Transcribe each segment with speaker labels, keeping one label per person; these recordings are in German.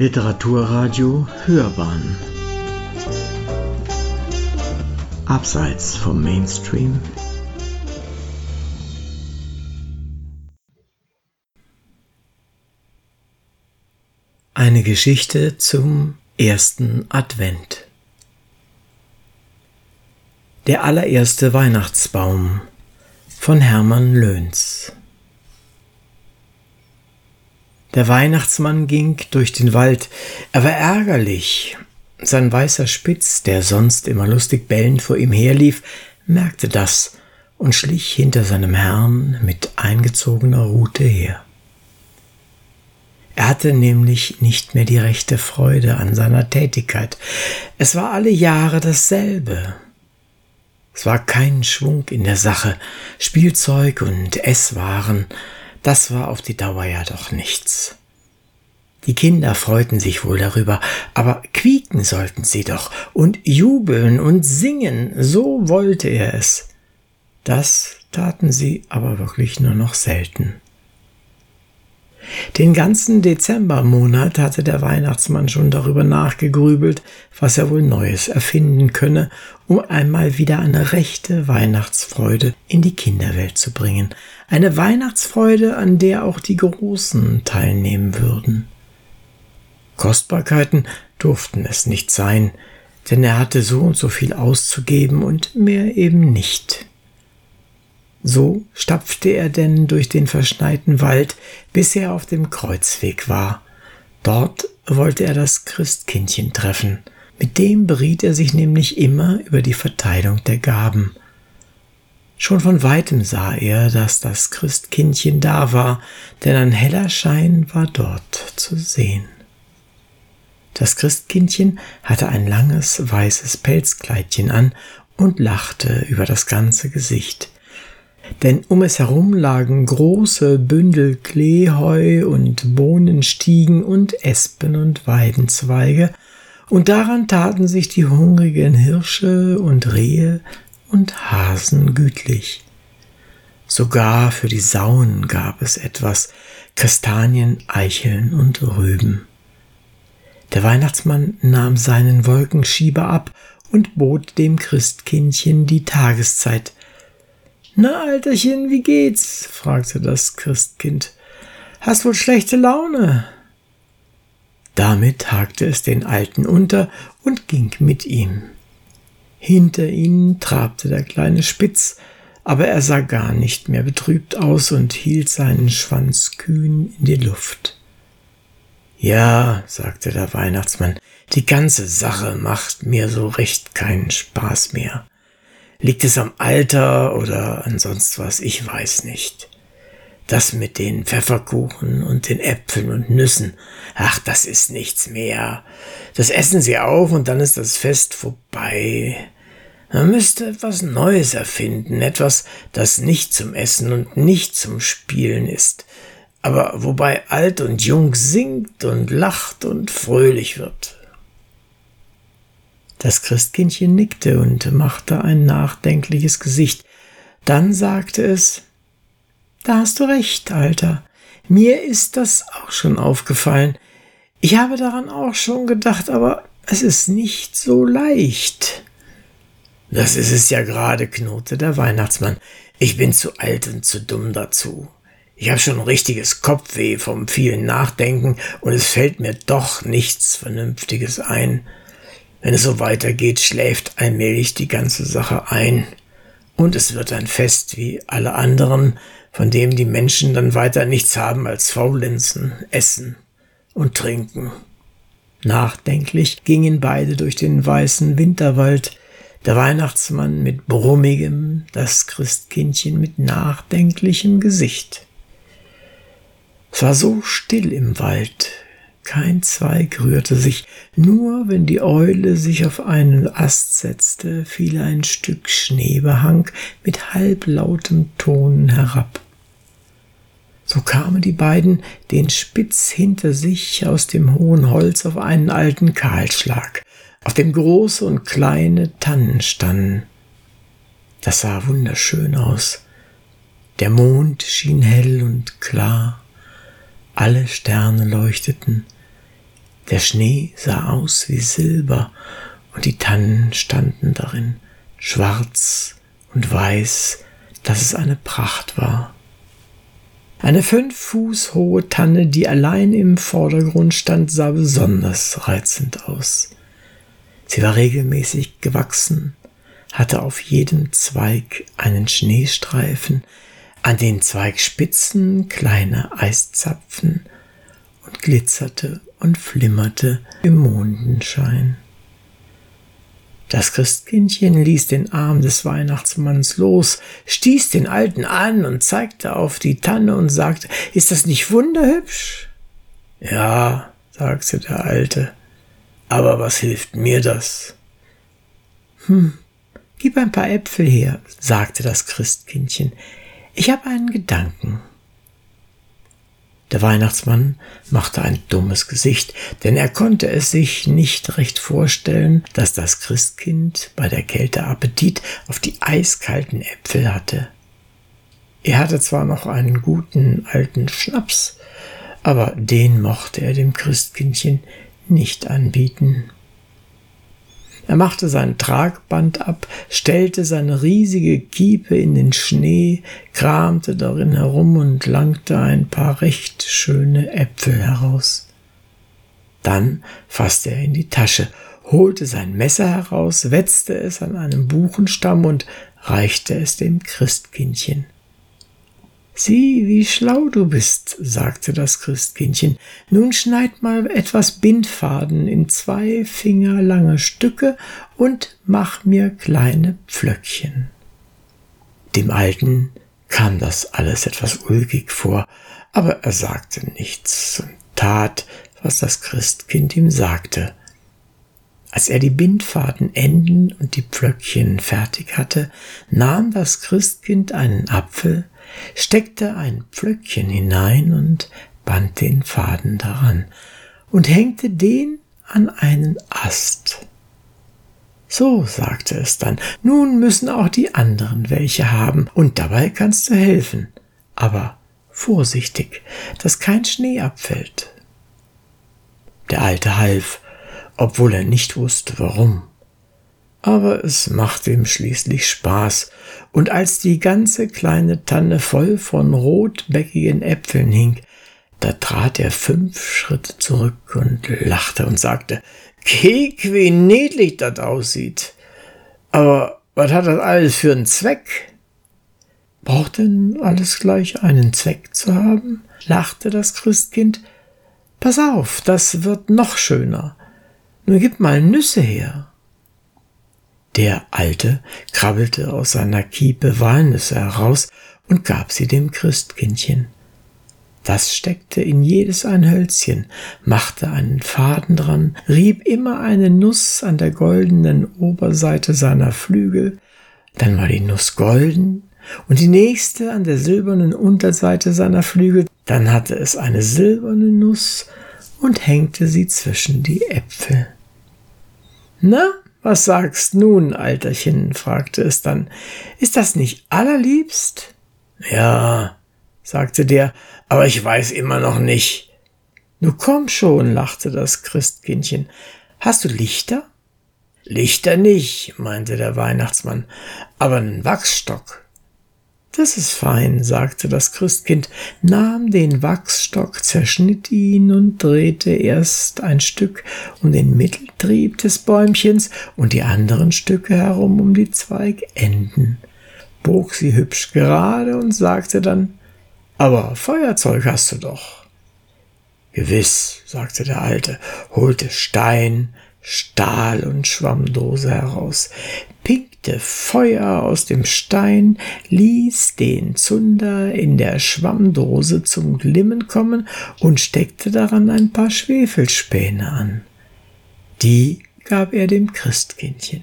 Speaker 1: Literaturradio Hörbahn. Abseits vom Mainstream. Eine Geschichte zum ersten Advent. Der allererste Weihnachtsbaum von Hermann Löhns der Weihnachtsmann ging durch den Wald. Er war ärgerlich. Sein weißer Spitz, der sonst immer lustig bellend vor ihm herlief, merkte das und schlich hinter seinem Herrn mit eingezogener Rute her. Er hatte nämlich nicht mehr die rechte Freude an seiner Tätigkeit. Es war alle Jahre dasselbe. Es war kein Schwung in der Sache. Spielzeug und Esswaren das war auf die Dauer ja doch nichts. Die Kinder freuten sich wohl darüber, aber quieken sollten sie doch und jubeln und singen, so wollte er es. Das taten sie aber wirklich nur noch selten. Den ganzen Dezembermonat hatte der Weihnachtsmann schon darüber nachgegrübelt, was er wohl Neues erfinden könne, um einmal wieder eine rechte Weihnachtsfreude in die Kinderwelt zu bringen. Eine Weihnachtsfreude, an der auch die Großen teilnehmen würden. Kostbarkeiten durften es nicht sein, denn er hatte so und so viel auszugeben und mehr eben nicht. So stapfte er denn durch den verschneiten Wald, bis er auf dem Kreuzweg war. Dort wollte er das Christkindchen treffen. Mit dem beriet er sich nämlich immer über die Verteilung der Gaben. Schon von weitem sah er, dass das Christkindchen da war, denn ein heller Schein war dort zu sehen. Das Christkindchen hatte ein langes weißes Pelzkleidchen an und lachte über das ganze Gesicht denn um es herum lagen große Bündel Kleeheu und Bohnenstiegen und Espen und Weidenzweige, und daran taten sich die hungrigen Hirsche und Rehe und Hasen gütlich. Sogar für die Sauen gab es etwas Kastanien, Eicheln und Rüben. Der Weihnachtsmann nahm seinen Wolkenschieber ab und bot dem Christkindchen die Tageszeit, na, Alterchen, wie geht's? fragte das Christkind. Hast wohl schlechte Laune? Damit hakte es den Alten unter und ging mit ihm. Hinter ihnen trabte der kleine Spitz, aber er sah gar nicht mehr betrübt aus und hielt seinen Schwanz kühn in die Luft. Ja, sagte der Weihnachtsmann, die ganze Sache macht mir so recht keinen Spaß mehr. Liegt es am Alter oder an sonst was? Ich weiß nicht. Das mit den Pfefferkuchen und den Äpfeln und Nüssen, ach, das ist nichts mehr. Das essen sie auf und dann ist das Fest vorbei. Man müsste etwas Neues erfinden, etwas, das nicht zum Essen und nicht zum Spielen ist, aber wobei alt und jung singt und lacht und fröhlich wird. Das Christkindchen nickte und machte ein nachdenkliches Gesicht. Dann sagte es Da hast du recht, Alter. Mir ist das auch schon aufgefallen. Ich habe daran auch schon gedacht, aber es ist nicht so leicht. Das ist es ja gerade, knurrte der Weihnachtsmann. Ich bin zu alt und zu dumm dazu. Ich habe schon ein richtiges Kopfweh vom vielen Nachdenken und es fällt mir doch nichts Vernünftiges ein. Wenn es so weitergeht, schläft allmählich die ganze Sache ein. Und es wird ein Fest wie alle anderen, von dem die Menschen dann weiter nichts haben als Faulenzen, Essen und Trinken. Nachdenklich gingen beide durch den weißen Winterwald, der Weihnachtsmann mit brummigem, das Christkindchen mit nachdenklichem Gesicht. Es war so still im Wald, kein Zweig rührte sich, nur wenn die Eule sich auf einen Ast setzte, fiel ein Stück Schneebehang mit halblautem Ton herab. So kamen die beiden den Spitz hinter sich aus dem hohen Holz auf einen alten Kahlschlag, auf dem große und kleine Tannen standen. Das sah wunderschön aus. Der Mond schien hell und klar, alle Sterne leuchteten, Der Schnee sah aus wie Silber, und die Tannen standen darin, schwarz und weiß, dass es eine Pracht war. Eine fünf Fuß hohe Tanne, die allein im Vordergrund stand, sah besonders reizend aus. Sie war regelmäßig gewachsen, hatte auf jedem Zweig einen Schneestreifen, an den Zweigspitzen kleine Eiszapfen und glitzerte und flimmerte im Mondenschein. Das Christkindchen ließ den Arm des Weihnachtsmanns los, stieß den Alten an und zeigte auf die Tanne und sagte, ist das nicht wunderhübsch? Ja, sagte der Alte, aber was hilft mir das? Hm, gib ein paar Äpfel her, sagte das Christkindchen. Ich habe einen Gedanken. Der Weihnachtsmann machte ein dummes Gesicht, denn er konnte es sich nicht recht vorstellen, dass das Christkind bei der Kälte Appetit auf die eiskalten Äpfel hatte. Er hatte zwar noch einen guten alten Schnaps, aber den mochte er dem Christkindchen nicht anbieten. Er machte sein Tragband ab, stellte seine riesige Kiepe in den Schnee, kramte darin herum und langte ein paar recht schöne Äpfel heraus. Dann fasste er in die Tasche, holte sein Messer heraus, wetzte es an einem Buchenstamm und reichte es dem Christkindchen. Sieh, wie schlau du bist, sagte das Christkindchen. Nun schneid mal etwas Bindfaden in zwei Finger lange Stücke und mach mir kleine Pflöckchen. Dem Alten kam das alles etwas ulkig vor, aber er sagte nichts und tat, was das Christkind ihm sagte. Als er die Bindfaden enden und die Pflöckchen fertig hatte, nahm das Christkind einen Apfel, steckte ein Pflöckchen hinein und band den Faden daran und hängte den an einen Ast. So, sagte es dann, nun müssen auch die anderen welche haben, und dabei kannst du helfen, aber vorsichtig, dass kein Schnee abfällt. Der Alte half, obwohl er nicht wusste warum aber es machte ihm schließlich Spaß, und als die ganze kleine Tanne voll von rotbäckigen Äpfeln hing, da trat er fünf Schritte zurück und lachte und sagte, Kek, wie niedlich das aussieht. Aber was hat das alles für einen Zweck? Braucht denn alles gleich einen Zweck zu haben? lachte das Christkind. Pass auf, das wird noch schöner. Nur gib mal Nüsse her. Der Alte krabbelte aus seiner Kiepe Walnüsse heraus und gab sie dem Christkindchen. Das steckte in jedes ein Hölzchen, machte einen Faden dran, rieb immer eine Nuss an der goldenen Oberseite seiner Flügel, dann war die Nuss golden und die nächste an der silbernen Unterseite seiner Flügel, dann hatte es eine silberne Nuss und hängte sie zwischen die Äpfel. Na, was sagst nun, Alterchen? fragte es dann. Ist das nicht allerliebst? Ja, sagte der, aber ich weiß immer noch nicht. Nu komm schon, lachte das Christkindchen. Hast du Lichter? Lichter nicht, meinte der Weihnachtsmann, aber einen Wachsstock. Das ist fein, sagte das Christkind, nahm den Wachsstock, zerschnitt ihn und drehte erst ein Stück um den Mitteltrieb des Bäumchens und die anderen Stücke herum um die Zweigenden, bog sie hübsch gerade und sagte dann, aber Feuerzeug hast du doch. Gewiss, sagte der Alte, holte Stein, Stahl und Schwammdose heraus, pickte Feuer aus dem Stein, ließ den Zunder in der Schwammdose zum Glimmen kommen und steckte daran ein paar Schwefelspäne an. Die gab er dem Christkindchen.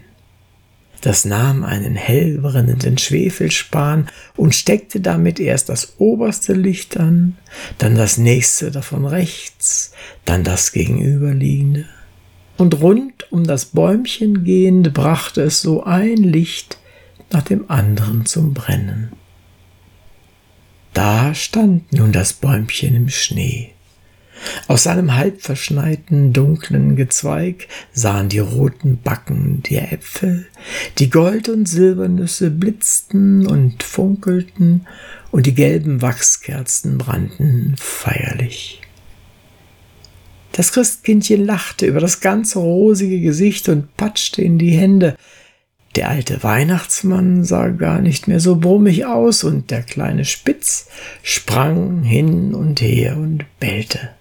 Speaker 1: Das nahm einen hellbrennenden Schwefelspan und steckte damit erst das oberste Licht an, dann das nächste davon rechts, dann das gegenüberliegende und rund um das Bäumchen gehend brachte es so ein Licht nach dem anderen zum Brennen. Da stand nun das Bäumchen im Schnee. Aus seinem halbverschneiten, dunklen Gezweig sahen die roten Backen der Äpfel, die Gold- und Silbernüsse blitzten und funkelten, und die gelben Wachskerzen brannten feierlich. Das Christkindchen lachte über das ganze rosige Gesicht und patschte in die Hände. Der alte Weihnachtsmann sah gar nicht mehr so brummig aus, und der kleine Spitz sprang hin und her und bellte.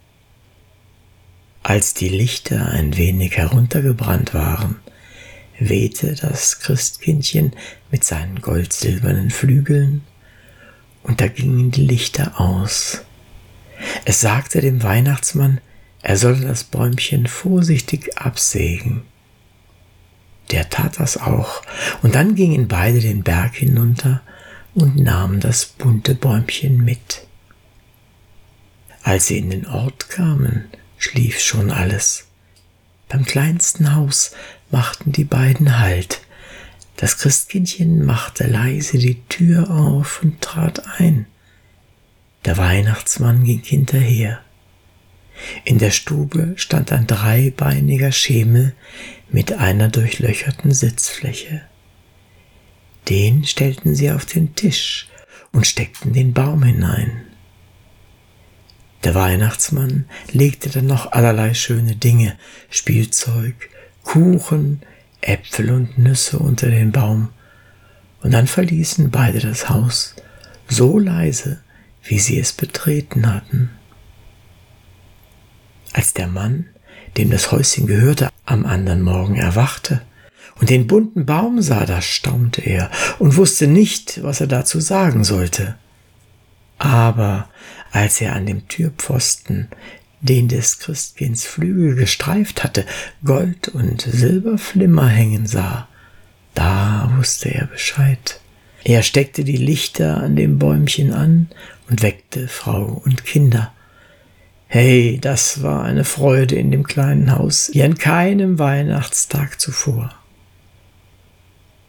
Speaker 1: Als die Lichter ein wenig heruntergebrannt waren, wehte das Christkindchen mit seinen goldsilbernen Flügeln, und da gingen die Lichter aus. Es sagte dem Weihnachtsmann, er solle das Bäumchen vorsichtig absägen. Der tat das auch, und dann gingen beide den Berg hinunter und nahmen das bunte Bäumchen mit. Als sie in den Ort kamen, schlief schon alles. Beim kleinsten Haus machten die beiden Halt. Das Christkindchen machte leise die Tür auf und trat ein. Der Weihnachtsmann ging hinterher. In der Stube stand ein dreibeiniger Schemel mit einer durchlöcherten Sitzfläche. Den stellten sie auf den Tisch und steckten den Baum hinein. Der Weihnachtsmann legte dann noch allerlei schöne Dinge, Spielzeug, Kuchen, Äpfel und Nüsse unter den Baum, und dann verließen beide das Haus, so leise, wie sie es betreten hatten. Als der Mann, dem das Häuschen gehörte, am anderen Morgen erwachte und den bunten Baum sah, da staunte er und wusste nicht, was er dazu sagen sollte. Aber als er an dem Türpfosten, den des Christkinds Flügel gestreift hatte, Gold und Silberflimmer hängen sah, da wusste er Bescheid. Er steckte die Lichter an dem Bäumchen an und weckte Frau und Kinder. Hey, das war eine Freude in dem kleinen Haus, wie an keinem Weihnachtstag zuvor.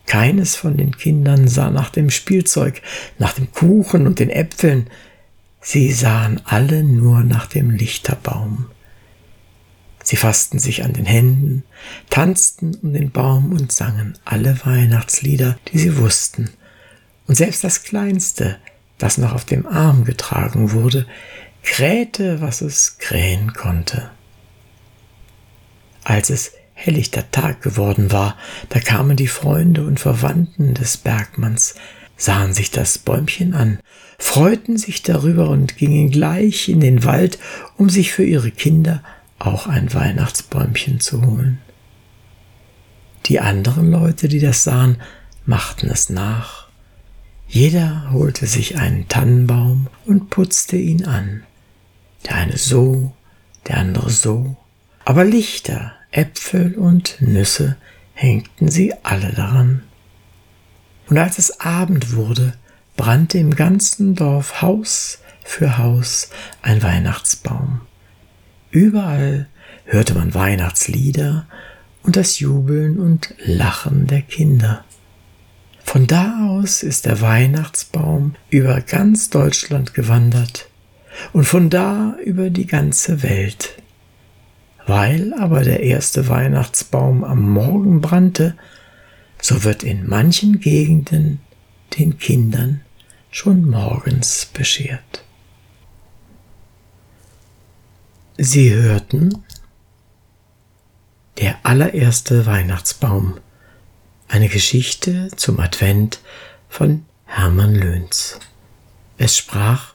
Speaker 1: Keines von den Kindern sah nach dem Spielzeug, nach dem Kuchen und den Äpfeln, sie sahen alle nur nach dem Lichterbaum. Sie fassten sich an den Händen, tanzten um den Baum und sangen alle Weihnachtslieder, die sie wussten, und selbst das Kleinste, das noch auf dem Arm getragen wurde, krähte, was es krähen konnte. Als es helllichter Tag geworden war, da kamen die Freunde und Verwandten des Bergmanns, sahen sich das Bäumchen an, freuten sich darüber und gingen gleich in den Wald, um sich für ihre Kinder auch ein Weihnachtsbäumchen zu holen. Die anderen Leute, die das sahen, machten es nach. Jeder holte sich einen Tannenbaum und putzte ihn an. Der eine so, der andere so. Aber Lichter, Äpfel und Nüsse hängten sie alle daran. Und als es Abend wurde, brannte im ganzen Dorf Haus für Haus ein Weihnachtsbaum. Überall hörte man Weihnachtslieder und das Jubeln und Lachen der Kinder. Von da aus ist der Weihnachtsbaum über ganz Deutschland gewandert und von da über die ganze Welt. Weil aber der erste Weihnachtsbaum am Morgen brannte, so wird in manchen Gegenden den Kindern schon morgens beschert. Sie hörten Der allererste Weihnachtsbaum, eine Geschichte zum Advent von Hermann Löhns. Es sprach